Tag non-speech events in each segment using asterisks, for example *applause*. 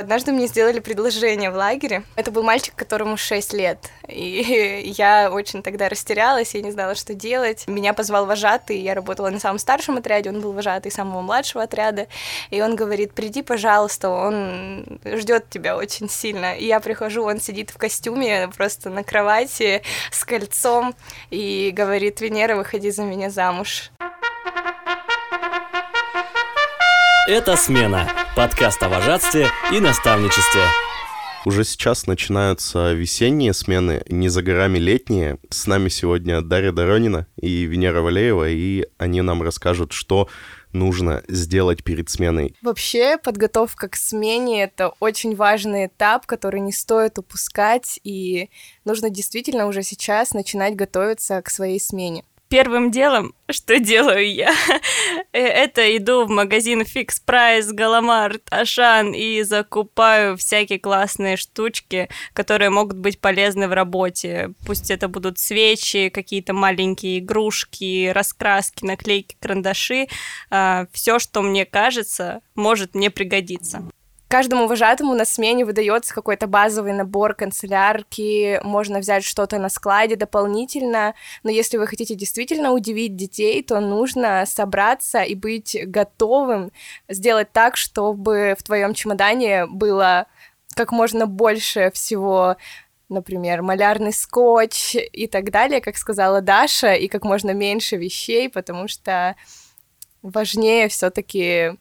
Однажды мне сделали предложение в лагере. Это был мальчик, которому 6 лет. И *laughs* я очень тогда растерялась, я не знала, что делать. Меня позвал вожатый, я работала на самом старшем отряде, он был вожатый самого младшего отряда. И он говорит, приди, пожалуйста, он ждет тебя очень сильно. И я прихожу, он сидит в костюме просто на кровати с кольцом и говорит, Венера, выходи за меня замуж. Это «Смена» – подкаст о вожатстве и наставничестве. Уже сейчас начинаются весенние смены, не за горами летние. С нами сегодня Дарья Доронина и Венера Валеева, и они нам расскажут, что нужно сделать перед сменой? Вообще, подготовка к смене — это очень важный этап, который не стоит упускать, и нужно действительно уже сейчас начинать готовиться к своей смене первым делом, что делаю я, э, это иду в магазин Fix Price, Галамарт, Ашан и закупаю всякие классные штучки, которые могут быть полезны в работе. Пусть это будут свечи, какие-то маленькие игрушки, раскраски, наклейки, карандаши. А, Все, что мне кажется, может мне пригодиться. Каждому вожатому на смене выдается какой-то базовый набор канцелярки, можно взять что-то на складе дополнительно, но если вы хотите действительно удивить детей, то нужно собраться и быть готовым сделать так, чтобы в твоем чемодане было как можно больше всего например, малярный скотч и так далее, как сказала Даша, и как можно меньше вещей, потому что важнее все-таки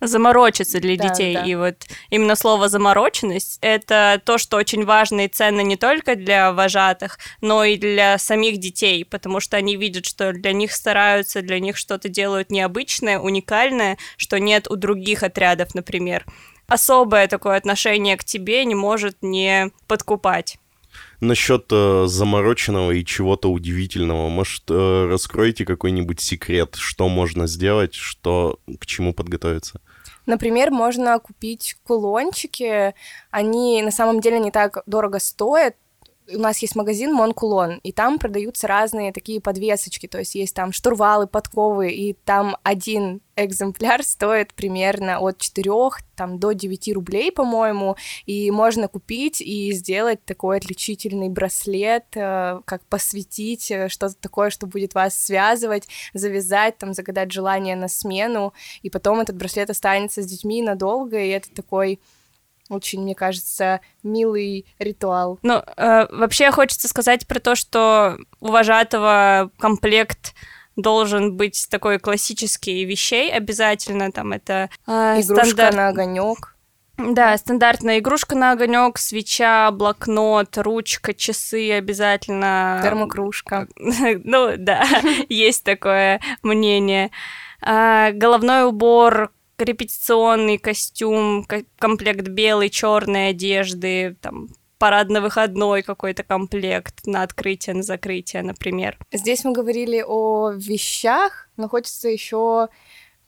заморочиться для да, детей. Да. И вот именно слово замороченность это то, что очень важно и ценно не только для вожатых, но и для самих детей, потому что они видят, что для них стараются, для них что-то делают необычное, уникальное, что нет у других отрядов, например. Особое такое отношение к тебе не может не подкупать. Насчет э, замороченного и чего-то удивительного, может, э, раскроете какой-нибудь секрет, что можно сделать, что к чему подготовиться? Например, можно купить кулончики, они на самом деле не так дорого стоят, у нас есть магазин Монкулон, и там продаются разные такие подвесочки, то есть есть там штурвалы, подковы, и там один экземпляр стоит примерно от 4 там, до 9 рублей, по-моему, и можно купить и сделать такой отличительный браслет, э, как посвятить, э, что-то такое, что будет вас связывать, завязать, там, загадать желание на смену, и потом этот браслет останется с детьми надолго, и это такой очень, мне кажется, милый ритуал. Ну, э, вообще хочется сказать про то, что у вожатого комплект должен быть такой классический вещей обязательно, там это... Э, Игрушка стандарт... на огонек. Да, стандартная игрушка на огонек, свеча, блокнот, ручка, часы обязательно. Термокружка. *laughs* Ну да, *laughs* есть такое мнение. А, головной убор, репетиционный костюм, комплект белой, черной одежды, там, парадно-выходной какой-то комплект на открытие, на закрытие, например. Здесь мы говорили о вещах, но хочется еще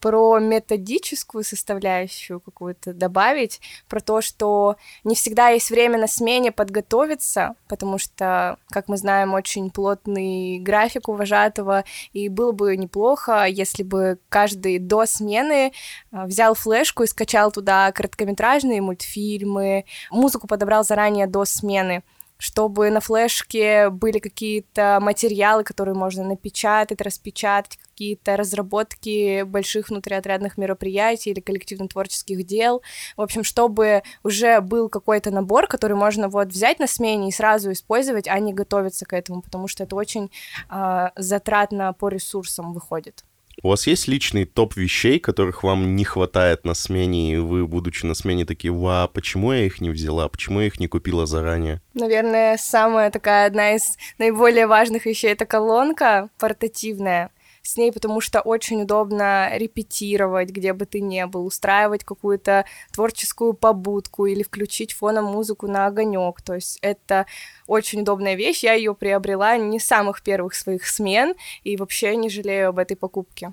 про методическую составляющую какую-то добавить, про то, что не всегда есть время на смене подготовиться, потому что, как мы знаем, очень плотный график у вожатого, и было бы неплохо, если бы каждый до смены а, взял флешку и скачал туда короткометражные мультфильмы, музыку подобрал заранее до смены, чтобы на флешке были какие-то материалы, которые можно напечатать, распечатать, какие-то разработки больших внутриотрядных мероприятий или коллективно-творческих дел. В общем, чтобы уже был какой-то набор, который можно вот взять на смене и сразу использовать, а не готовиться к этому, потому что это очень э, затратно по ресурсам выходит. У вас есть личный топ вещей, которых вам не хватает на смене, и вы, будучи на смене, такие, ва, почему я их не взяла, почему я их не купила заранее? Наверное, самая такая одна из наиболее важных вещей — это колонка портативная с ней, потому что очень удобно репетировать, где бы ты ни был, устраивать какую-то творческую побудку или включить фоном музыку на огонек. То есть это очень удобная вещь. Я ее приобрела не с самых первых своих смен и вообще не жалею об этой покупке.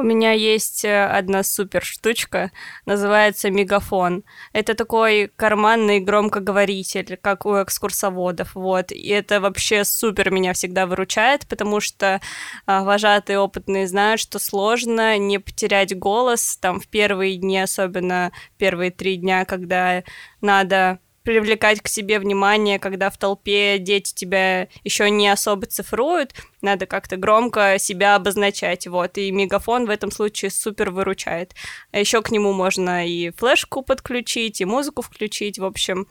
У меня есть э, одна супер штучка, называется мегафон. Это такой карманный громкоговоритель, как у экскурсоводов, вот. И это вообще супер меня всегда выручает, потому что а, вожатые опытные знают, что сложно не потерять голос, там, в первые дни, особенно первые три дня, когда надо привлекать к себе внимание, когда в толпе дети тебя еще не особо цифруют, надо как-то громко себя обозначать, вот, и мегафон в этом случае супер выручает. А еще к нему можно и флешку подключить, и музыку включить, в общем,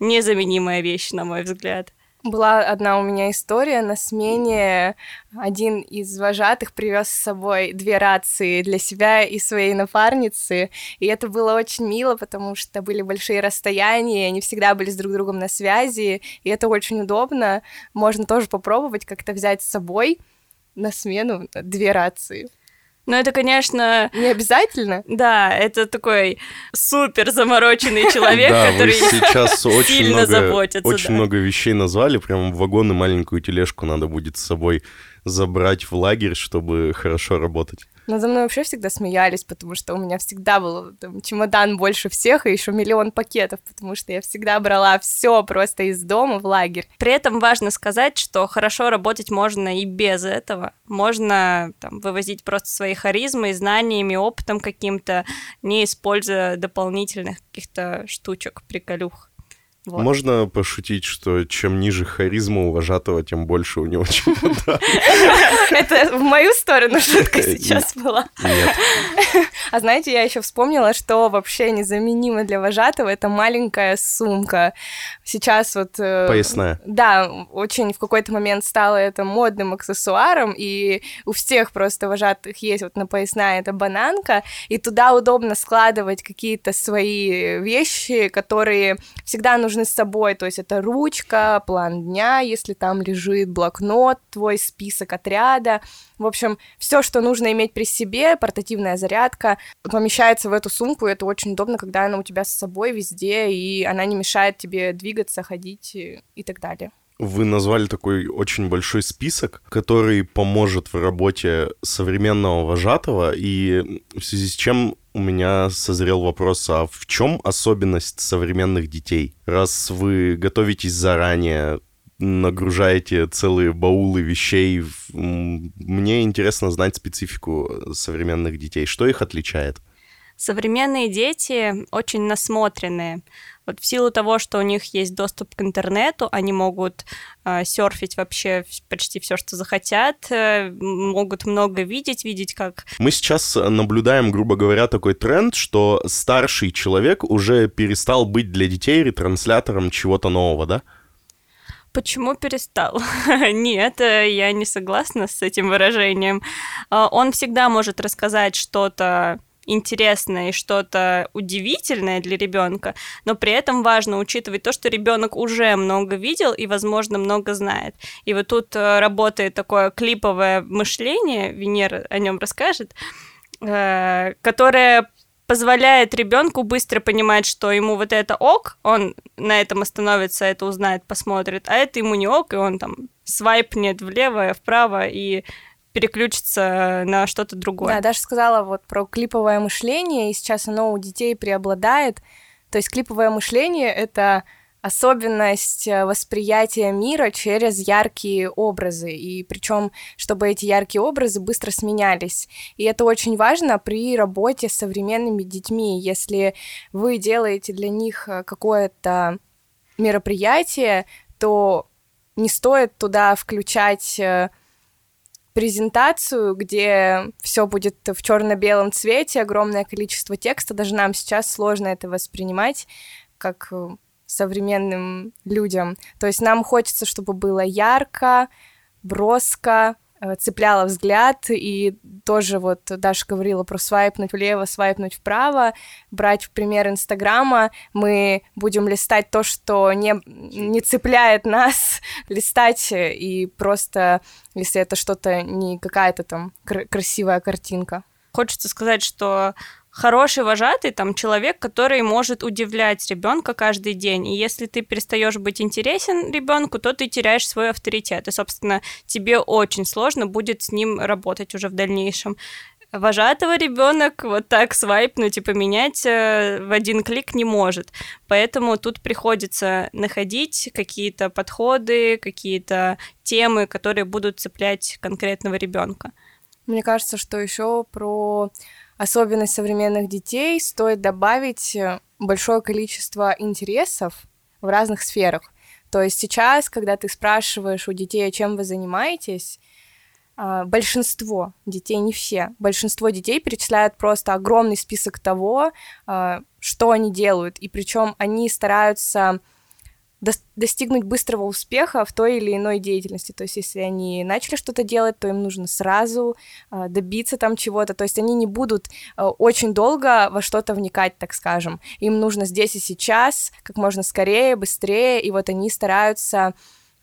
незаменимая вещь, на мой взгляд. Была одна у меня история на смене. Один из вожатых привез с собой две рации для себя и своей напарницы. И это было очень мило, потому что были большие расстояния, они всегда были с друг другом на связи. И это очень удобно. Можно тоже попробовать как-то взять с собой на смену две рации. Но это, конечно... Не обязательно? Да, это такой супер замороченный *laughs* человек, который *laughs* сейчас очень заботится. Очень много вещей назвали, прям вагон и маленькую тележку надо будет с собой забрать в лагерь, чтобы хорошо работать. Надо мной вообще всегда смеялись, потому что у меня всегда был там, чемодан больше всех и еще миллион пакетов, потому что я всегда брала все просто из дома в лагерь. При этом важно сказать, что хорошо работать можно и без этого. Можно там, вывозить просто свои харизмы, знаниями, опытом каким-то, не используя дополнительных каких-то штучек, приколюх. Вот. Можно пошутить, что чем ниже харизма у вожатого, тем больше у него чемодан. *laughs* Это в мою сторону шутка сейчас была. Нет. *laughs* А знаете, я еще вспомнила, что вообще незаменимо для вожатого это маленькая сумка. Сейчас вот... Э, Поясная. Да, очень в какой-то момент стало это модным аксессуаром, и у всех просто вожатых есть вот на поясная эта бананка, и туда удобно складывать какие-то свои вещи, которые всегда нужны нужны с собой, то есть это ручка, план дня, если там лежит блокнот, твой список отряда, в общем, все, что нужно иметь при себе, портативная зарядка, помещается в эту сумку, и это очень удобно, когда она у тебя с собой везде, и она не мешает тебе двигаться, ходить и так далее. Вы назвали такой очень большой список, который поможет в работе современного вожатого, и в связи с чем у меня созрел вопрос, а в чем особенность современных детей? Раз вы готовитесь заранее, нагружаете целые баулы вещей, мне интересно знать специфику современных детей. Что их отличает? Современные дети очень насмотренные. Вот в силу того, что у них есть доступ к интернету, они могут э, серфить вообще почти все, что захотят, э, могут много видеть, видеть как... Мы сейчас наблюдаем, грубо говоря, такой тренд, что старший человек уже перестал быть для детей ретранслятором чего-то нового, да? Почему перестал? *laughs* Нет, э, я не согласна с этим выражением. А, он всегда может рассказать что-то интересное и что-то удивительное для ребенка, но при этом важно учитывать то, что ребенок уже много видел и, возможно, много знает. И вот тут э, работает такое клиповое мышление, Венера о нем расскажет, э, которое позволяет ребенку быстро понимать, что ему вот это ок, он на этом остановится, это узнает, посмотрит, а это ему не ок, и он там свайпнет влево, вправо, и переключится на что-то другое. Да, Даша сказала вот про клиповое мышление, и сейчас оно у детей преобладает. То есть клиповое мышление — это особенность э, восприятия мира через яркие образы, и причем, чтобы эти яркие образы быстро сменялись. И это очень важно при работе с современными детьми. Если вы делаете для них э, какое-то мероприятие, то не стоит туда включать э, презентацию, где все будет в черно-белом цвете, огромное количество текста. Даже нам сейчас сложно это воспринимать как э, современным людям. То есть нам хочется, чтобы было ярко, броско, цепляла взгляд, и тоже вот Даша говорила про свайпнуть влево, свайпнуть вправо, брать в пример Инстаграма, мы будем листать то, что не, не цепляет нас, *laughs* листать и просто, если это что-то не какая-то там кр- красивая картинка. Хочется сказать, что хороший вожатый, там, человек, который может удивлять ребенка каждый день. И если ты перестаешь быть интересен ребенку, то ты теряешь свой авторитет. И, собственно, тебе очень сложно будет с ним работать уже в дальнейшем. вожатого ребенок вот так свайпнуть и поменять э, в один клик не может. Поэтому тут приходится находить какие-то подходы, какие-то темы, которые будут цеплять конкретного ребенка. Мне кажется, что еще про особенность современных детей стоит добавить э, большое количество интересов в разных сферах. То есть сейчас, когда ты спрашиваешь у детей, чем вы занимаетесь, а, большинство детей, не все, большинство детей перечисляют просто огромный список того, а, что они делают, и причем они стараются достигнуть быстрого успеха в той или иной деятельности. То есть, если они начали что-то делать, то им нужно сразу э, добиться там чего-то. То есть, они не будут э, очень долго во что-то вникать, так скажем. Им нужно здесь и сейчас, как можно скорее, быстрее. И вот они стараются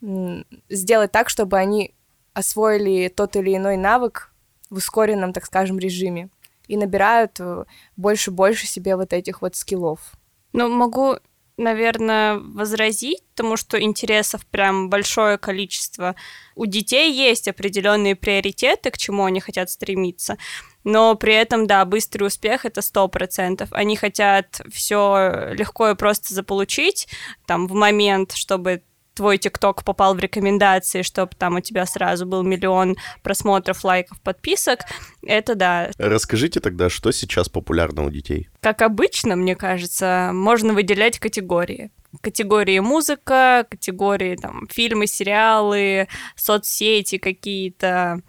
э, сделать так, чтобы они освоили тот или иной навык в ускоренном, так скажем, режиме и набирают больше-больше себе вот этих вот скиллов. Ну, могу наверное, возразить, потому что интересов прям большое количество. У детей есть определенные приоритеты, к чему они хотят стремиться, но при этом, да, быстрый успех это сто процентов. Они хотят все легко и просто заполучить, там, в момент, чтобы твой ТикТок попал в рекомендации, чтобы там у тебя сразу был миллион просмотров, лайков, подписок, это да. Расскажите тогда, что сейчас популярно у детей? Как обычно, мне кажется, можно выделять категории категории музыка, категории там фильмы, сериалы, соцсети какие-то,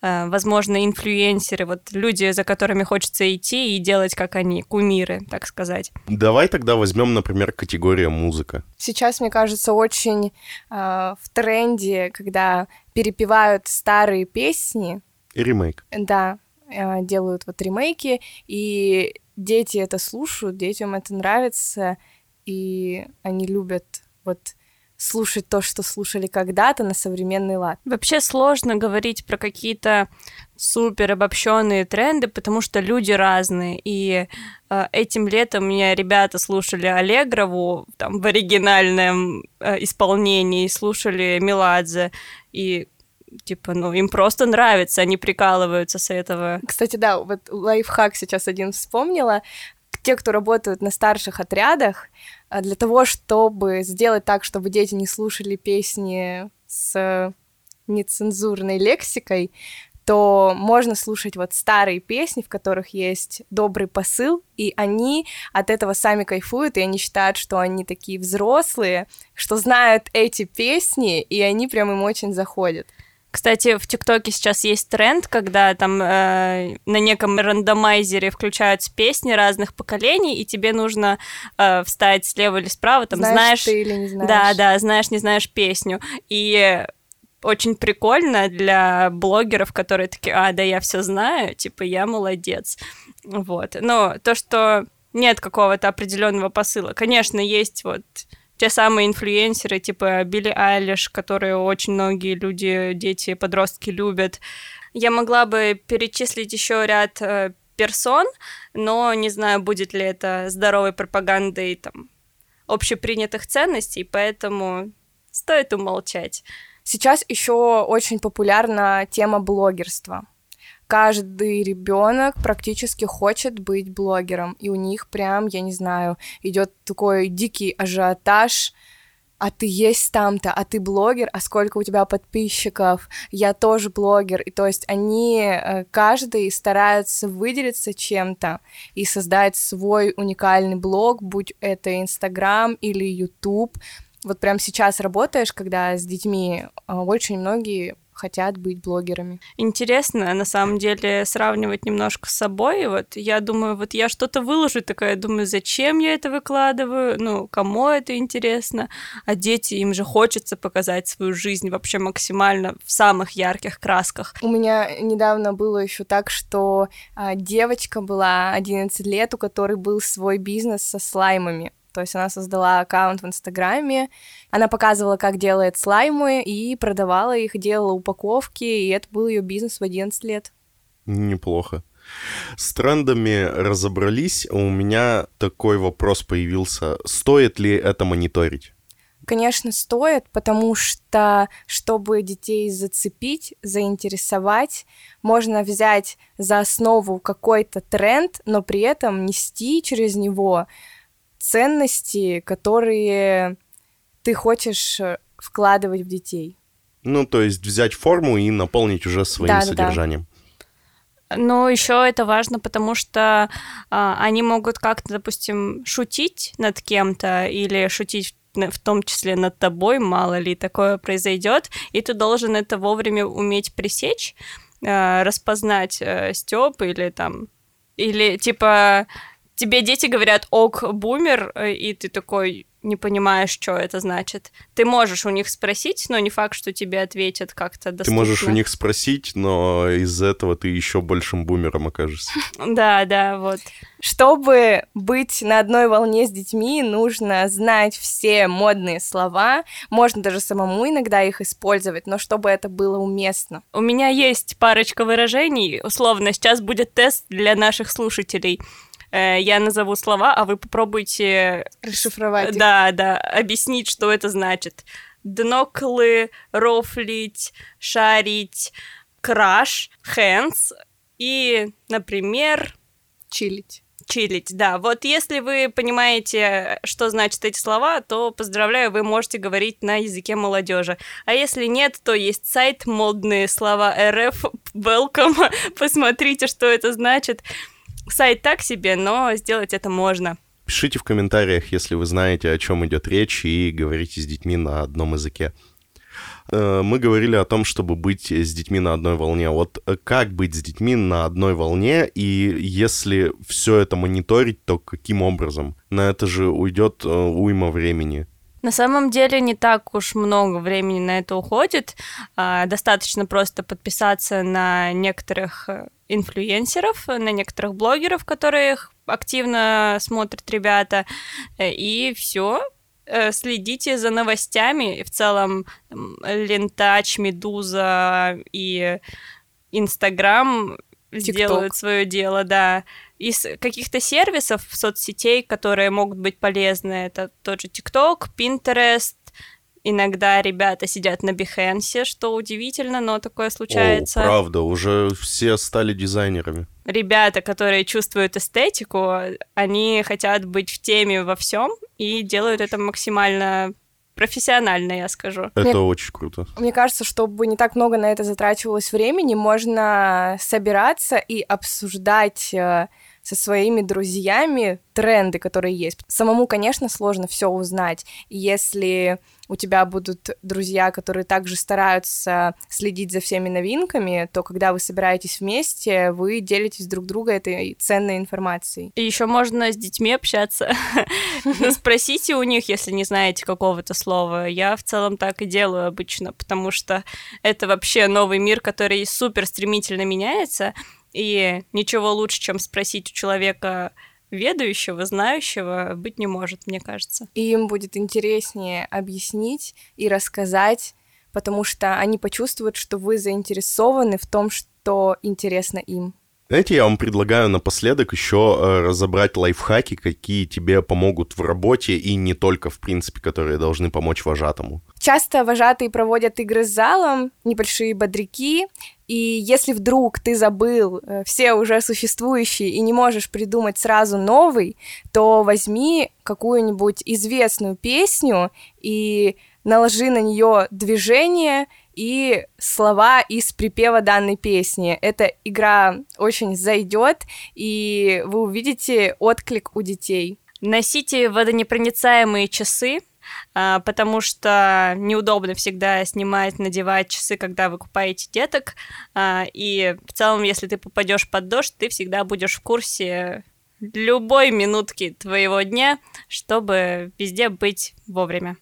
возможно, инфлюенсеры, вот люди, за которыми хочется идти и делать, как они, кумиры, так сказать. Давай тогда возьмем, например, категория музыка. Сейчас, мне кажется, очень э, в тренде, когда перепевают старые песни. И ремейк. Да, э, делают вот ремейки, и дети это слушают, детям это нравится, и они любят вот слушать то, что слушали когда-то на современный лад. Вообще сложно говорить про какие-то супер обобщенные тренды, потому что люди разные. И э, этим летом меня ребята слушали Аллегрову там в оригинальном э, исполнении, слушали Меладзе, и типа, ну, им просто нравится, они прикалываются с этого. Кстати, да, вот лайфхак сейчас один вспомнила те, кто работают на старших отрядах, э, для того, чтобы сделать так, чтобы дети не слушали песни с нецензурной лексикой, то можно слушать вот старые песни, в которых есть добрый посыл, и они от этого сами кайфуют, и они считают, что они такие взрослые, что знают эти песни, и они прям им очень заходят. Кстати, в ТикТоке сейчас есть тренд, когда там э, на неком рандомайзере включаются песни разных поколений, и тебе нужно э, встать слева или справа, там знаешь, знаешь ты или не знаешь. Да, да, знаешь, не знаешь песню. И очень прикольно для блогеров, которые такие, а, да, я все знаю, типа, я молодец. Вот. Но то, что нет какого-то определенного посыла. Конечно, есть вот те самые инфлюенсеры, типа Билли Айлиш, которые очень многие люди, дети, подростки любят. Я могла бы перечислить еще ряд э, персон, но не знаю, будет ли это здоровой пропагандой там, общепринятых ценностей, поэтому стоит умолчать. Сейчас еще очень популярна тема блогерства каждый ребенок практически хочет быть блогером, и у них прям, я не знаю, идет такой дикий ажиотаж, а ты есть там-то, а ты блогер, а сколько у тебя подписчиков, я тоже блогер, и то есть они, э, каждый стараются выделиться чем-то и создать свой уникальный блог, будь это Инстаграм или Ютуб, вот прям сейчас работаешь, когда с детьми, а, очень многие хотят быть блогерами. Интересно, на самом деле, сравнивать немножко с собой. Вот я думаю, вот я что-то выложу, такая думаю, зачем я это выкладываю, ну, кому это интересно, а дети, им же хочется показать свою жизнь вообще максимально в самых ярких красках. У меня недавно было еще так, что а, девочка была 11 лет, у которой был свой бизнес со слаймами. То есть она создала аккаунт в Инстаграме, она показывала, как делает слаймы, и продавала их, делала упаковки, и это был ее бизнес в 11 лет. Неплохо. С трендами разобрались. У меня такой вопрос появился. Стоит ли это мониторить? Конечно, стоит, потому что, чтобы детей зацепить, заинтересовать, можно взять за основу какой-то тренд, но при этом нести через него ценности, которые ты хочешь э, вкладывать в детей. Ну, то есть взять форму и наполнить уже своим да, содержанием. Да. Но еще это важно, потому что а, они могут как-то, допустим, шутить над кем-то или шутить в том числе над тобой, мало ли такое произойдет, и ты должен это вовремя уметь пресечь, э, распознать э, Степ или там, или типа тебе дети говорят ок, бумер, э, и ты такой, не понимаешь, что это значит. Ты можешь у них спросить, но не факт, что тебе ответят как-то доступно. Ты можешь у них спросить, но из этого ты еще большим бумером окажешься. *laughs* Да, да, вот. Чтобы быть на одной волне с детьми, нужно знать все модные слова. Можно даже самому иногда их использовать, но чтобы это было уместно. У меня есть парочка выражений. Условно, сейчас будет тест для наших слушателей. Э, я назову слова, а вы попробуйте... Расшифровать их. Да, да, объяснить, что это значит. Дноклы, рофлить, шарить, краш, hands и, например... Чилить чилить, да. Вот если вы понимаете, что значат эти слова, то поздравляю, вы можете говорить на языке молодежи. А если нет, то есть сайт модные слова РФ, welcome, *laughs* посмотрите, что это значит. Сайт так себе, но сделать это можно. Пишите в комментариях, если вы знаете, о чем идет речь, и говорите с детьми на одном языке. Э, мы говорили о том, чтобы быть с детьми на одной волне. Вот э, как быть с детьми на одной волне, и если все это мониторить, то каким образом? На это же уйдет э, уйма времени. На самом деле не так уж много времени на это уходит. А, достаточно просто подписаться на некоторых э, инфлюенсеров, на некоторых блогеров, которых активно смотрят ребята, э, и все. Э, следите за новостями. В целом Лентач, Медуза и Инстаграм сделают свое дело, да из каких-то сервисов соцсетей, которые могут быть полезны. Это тот же TikTok, Pinterest, Иногда ребята сидят на Behance, что удивительно, но такое случается. О, правда, уже все стали дизайнерами. Ребята, которые чувствуют эстетику, они хотят быть в теме во всем и делают это максимально профессионально, я скажу. Это мне, очень круто. Мне кажется, чтобы не так много на это затрачивалось времени, можно собираться и обсуждать э, со своими друзьями тренды, которые есть. Самому, конечно, сложно все узнать. И если у тебя будут друзья, которые также стараются следить за всеми новинками, то когда вы собираетесь вместе, вы делитесь друг друга этой ценной информацией. И еще можно с детьми общаться. *laughs* Спросите у них, если не знаете какого-то слова. Я в целом так и делаю обычно, потому что это вообще новый мир, который супер стремительно меняется, и ничего лучше, чем спросить у человека ведающего, знающего быть не может, мне кажется. И им будет интереснее объяснить и рассказать, потому что они почувствуют, что вы заинтересованы в том, что интересно им. Знаете, я вам предлагаю напоследок еще э, разобрать лайфхаки, какие тебе помогут в работе и не только, в принципе, которые должны помочь вожатому. Часто вожатые проводят игры с залом, небольшие бодряки, и если вдруг ты забыл э, все уже существующие и не можешь придумать сразу новый, то возьми какую-нибудь известную песню и наложи на нее движение и слова из припева данной песни. Эта игра очень зайдет, и вы увидите отклик у детей. Носите водонепроницаемые часы, потому что неудобно всегда снимать, надевать часы, когда вы купаете деток, а, и в целом, если ты попадешь под дождь, ты всегда будешь в курсе любой минутки твоего дня, чтобы везде быть вовремя.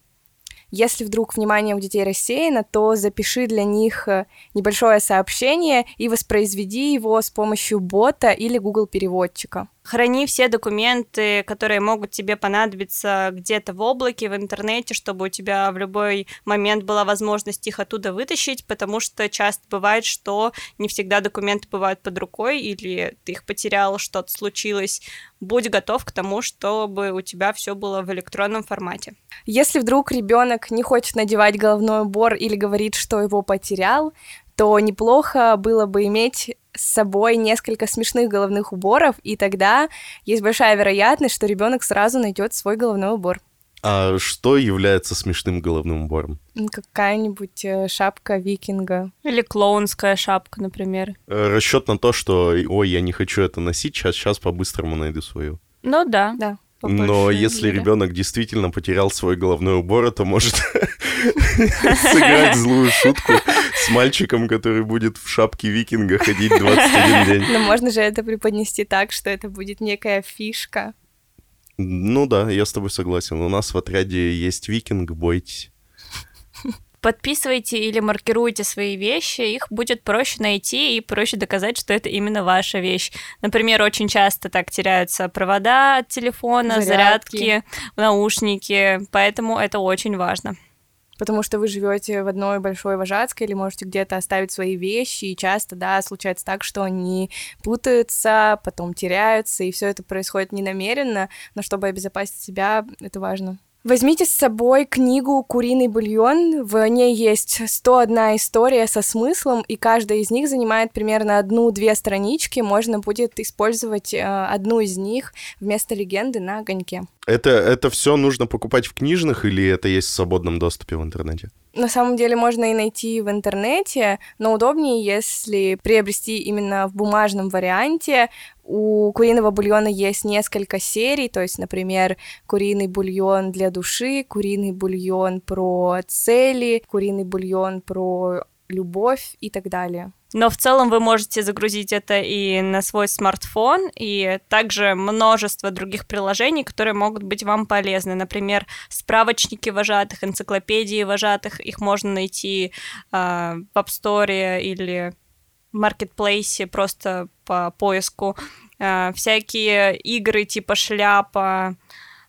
Если вдруг внимание у детей рассеяно, то запиши для них э, небольшое сообщение и воспроизведи его с помощью бота или Google переводчика. Храни все документы, которые могут тебе понадобиться где-то в облаке, в интернете, чтобы у тебя в любой момент была возможность их оттуда вытащить, потому что часто бывает, что не всегда документы бывают под рукой, или ты их потерял, что-то случилось. Будь готов к тому, чтобы у тебя все было в электронном формате. Если вдруг ребенок не хочет надевать головной убор или говорит, что его потерял, то неплохо было бы иметь с собой несколько смешных головных уборов, и тогда есть большая вероятность, что ребенок сразу найдет свой головной убор. А что является смешным головным убором? Какая-нибудь э, шапка викинга. Или клоунская шапка, например. Э, Расчет на то, что, ой, я не хочу это носить, сейчас, сейчас по-быстрому найду свою. Ну да. Да. Но если мере. ребенок действительно потерял свой головной убор, то может *laughs* *laughs* сыграть злую шутку с мальчиком, который будет в шапке викинга ходить 21 день. *laughs* Но можно же это преподнести так, что это будет некая фишка. Ну да, я с тобой согласен. У нас в отряде есть викинг, бойтесь подписывайте или маркируйте свои вещи, их будет проще найти и проще доказать, что это именно ваша вещь. Например, очень часто так теряются провода от телефона, зарядки, зарядки наушники, поэтому это очень важно потому что вы живете в одной большой вожатской или можете где-то оставить свои вещи, и часто, да, случается так, что они путаются, потом теряются, и все это происходит ненамеренно, но чтобы обезопасить себя, это важно. Возьмите с собой книгу «Куриный бульон». В ней есть 101 история со смыслом, и каждая из них занимает примерно одну-две странички. Можно будет использовать э, одну из них вместо легенды на огоньке. Это, это все нужно покупать в книжных или это есть в свободном доступе в интернете? На самом деле можно и найти в интернете, но удобнее, если приобрести именно в бумажном варианте. У куриного бульона есть несколько серий, то есть, например, куриный бульон для души, куриный бульон про цели, куриный бульон про любовь и так далее. Но в целом вы можете загрузить это и на свой смартфон, и также множество других приложений, которые могут быть вам полезны. Например, справочники вожатых, энциклопедии вожатых, их можно найти э, в App Store или Marketplace просто по поиску. Э, всякие игры типа шляпа,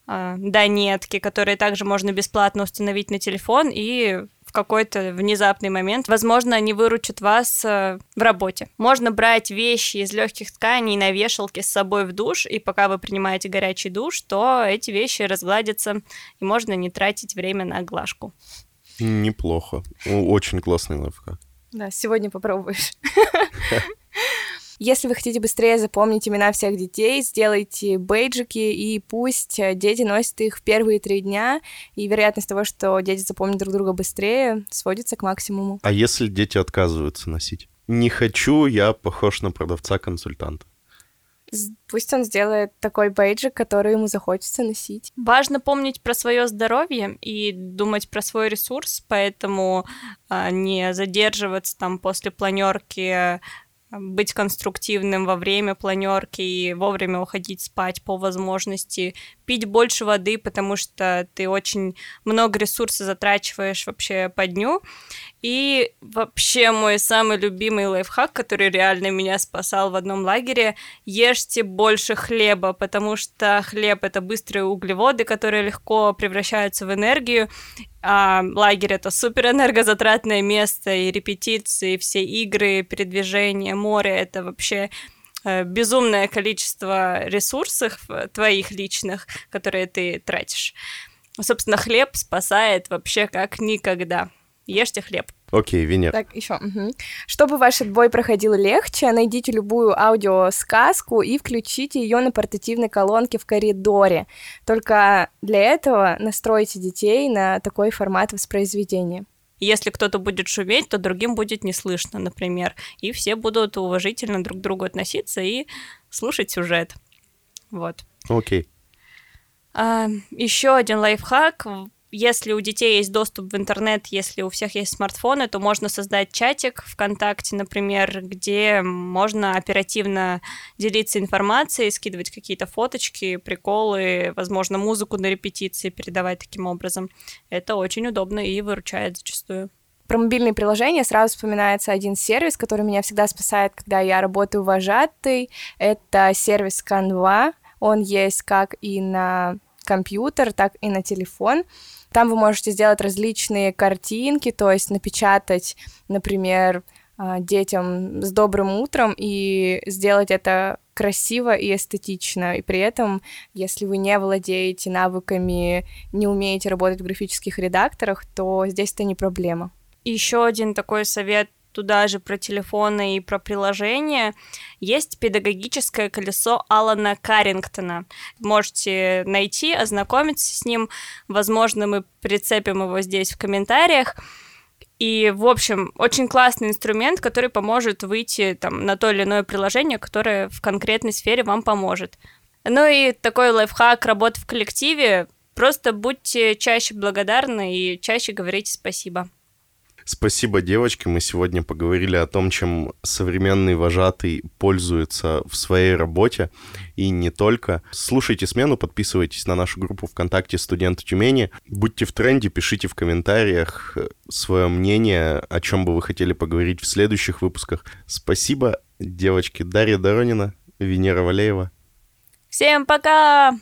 э, донетки, которые также можно бесплатно установить на телефон и в какой-то внезапный момент, возможно, они выручат вас э, в работе. Можно брать вещи из легких тканей на вешалке с собой в душ, и пока вы принимаете горячий душ, то эти вещи разгладятся, и можно не тратить время на глажку. Неплохо. Очень классный лайфхак. Да, сегодня попробуешь. *laughs* Если вы хотите быстрее запомнить имена всех детей, сделайте бейджики, и пусть э, дети носят их в первые три дня, и вероятность того, что дети запомнят друг друга быстрее, сводится к максимуму. А если дети отказываются носить? Не хочу, я похож на продавца-консультанта. Пусть он сделает такой бейджик, который ему захочется носить. Важно помнить про свое здоровье и думать про свой ресурс, поэтому а, не задерживаться там после планерки быть конструктивным во время планерки и вовремя уходить спать по возможности, пить больше воды, потому что ты очень много ресурсов затрачиваешь вообще по дню. И вообще мой самый любимый лайфхак, который реально меня спасал в одном лагере, ешьте больше хлеба, потому что хлеб это быстрые углеводы, которые легко превращаются в энергию, а лагерь это супер энергозатратное место, и репетиции, все игры, передвижение, море, это вообще безумное количество ресурсов твоих личных, которые ты тратишь. Собственно, хлеб спасает вообще как никогда. Ешьте хлеб. Окей, Венер. Так, еще. Угу. Чтобы ваш отбой проходил легче, найдите любую аудиосказку и включите ее на портативной колонке в коридоре. Только для этого настройте детей на такой формат воспроизведения. Если кто-то будет шуметь, то другим будет не слышно, например. И все будут уважительно друг к другу относиться и слушать сюжет. Вот. Окей. Okay. А, еще один лайфхак если у детей есть доступ в интернет, если у всех есть смартфоны, то можно создать чатик ВКонтакте, например, где можно оперативно делиться информацией, скидывать какие-то фоточки, приколы, возможно, музыку на репетиции передавать таким образом. Это очень удобно и выручает зачастую. Про мобильные приложения сразу вспоминается один сервис, который меня всегда спасает, когда я работаю вожатой. Это сервис Canva. Он есть как и на компьютер, так и на телефон. Там вы можете сделать различные картинки, то есть напечатать, например, а, детям с добрым утром и сделать это красиво и эстетично. И при этом, если вы не владеете навыками, не умеете работать в графических редакторах, то здесь это не проблема. Еще один такой совет туда же про телефоны и про приложения, есть педагогическое колесо Алана Каррингтона. Можете найти, ознакомиться с ним. Возможно, мы прицепим его здесь в комментариях. И, в общем, очень классный инструмент, который поможет выйти там, на то или иное приложение, которое в конкретной сфере вам поможет. Ну и такой лайфхак работы в коллективе. Просто будьте чаще благодарны и чаще говорите спасибо. Спасибо, девочки. Мы сегодня поговорили о том, чем современный вожатый пользуется в своей работе. И не только. Слушайте смену, подписывайтесь на нашу группу ВКонтакте «Студенты Тюмени». Будьте в тренде, пишите в комментариях свое мнение, о чем бы вы хотели поговорить в следующих выпусках. Спасибо, девочки. Дарья Доронина, Венера Валеева. Всем пока!